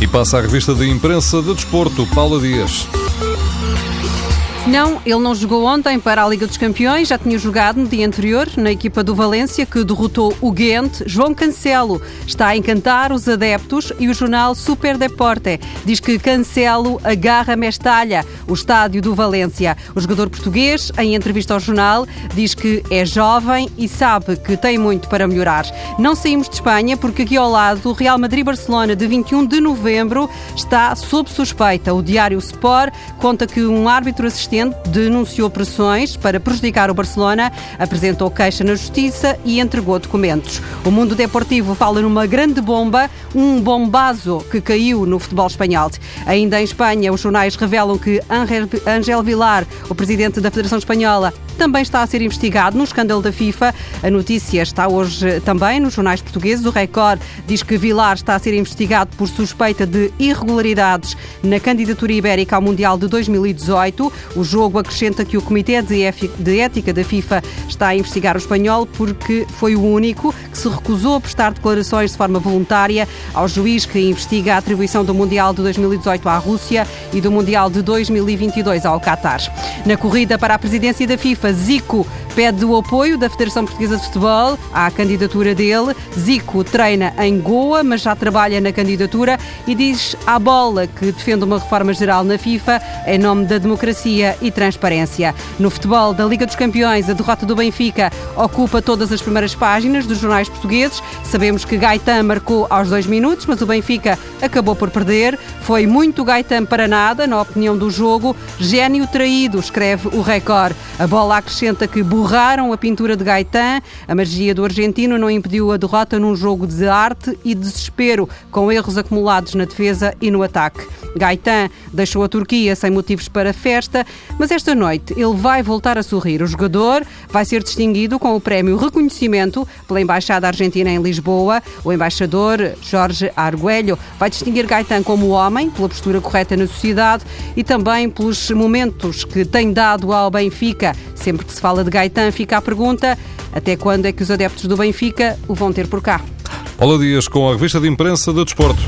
E passa a revista de imprensa de desporto, Paula Dias. Não, ele não jogou ontem para a Liga dos Campeões, já tinha jogado no dia anterior na equipa do Valência, que derrotou o Ghent. João Cancelo está a encantar os adeptos e o jornal Super Deporte diz que Cancelo agarra Mestalha, o estádio do Valência. O jogador português, em entrevista ao jornal, diz que é jovem e sabe que tem muito para melhorar. Não saímos de Espanha porque aqui ao lado o Real Madrid-Barcelona de 21 de novembro está sob suspeita. O diário Sport conta que um árbitro assistente denunciou pressões para prejudicar o Barcelona, apresentou queixa na Justiça e entregou documentos. O mundo deportivo fala numa grande bomba, um bombazo que caiu no futebol espanhol. Ainda em Espanha, os jornais revelam que Ángel Vilar, o presidente da Federação Espanhola, também está a ser investigado no escândalo da FIFA. A notícia está hoje também nos jornais portugueses. O Record diz que Vilar está a ser investigado por suspeita de irregularidades na candidatura ibérica ao Mundial de 2018. O jogo acrescenta que o Comitê de Ética da FIFA está a investigar o espanhol porque foi o único que se recusou a prestar declarações de forma voluntária ao juiz que investiga a atribuição do Mundial de 2018 à Rússia e do Mundial de 2022 ao Qatar. Na corrida para a presidência da FIFA, Zico pede o apoio da Federação Portuguesa de Futebol à candidatura dele. Zico treina em Goa, mas já trabalha na candidatura e diz à bola que defende uma reforma geral na FIFA em nome da democracia e transparência. No futebol da Liga dos Campeões, a derrota do Benfica ocupa todas as primeiras páginas dos jornais portugueses. Sabemos que Gaetan marcou aos dois minutos, mas o Benfica acabou por perder. Foi muito Gaetan para nada, na opinião do jogo. Gênio traído, escreve o Record. A bola acrescenta que borraram a pintura de Gaetan. A magia do argentino não impediu a derrota num jogo de arte e desespero, com erros acumulados na defesa e no ataque. Gaetan deixou a Turquia sem motivos para festa, mas esta noite ele vai voltar a sorrir. O jogador vai ser distinguido com o prémio Reconhecimento pela Embaixada Argentina em Lisboa. O embaixador Jorge Arguelho vai distinguir Gaetan como homem, pela postura correta na sociedade e também pelos momentos que tem dado ao Benfica. Sempre que se fala de Gaetan, fica a pergunta: até quando é que os adeptos do Benfica o vão ter por cá? Olá Dias com a revista de imprensa do Desporto.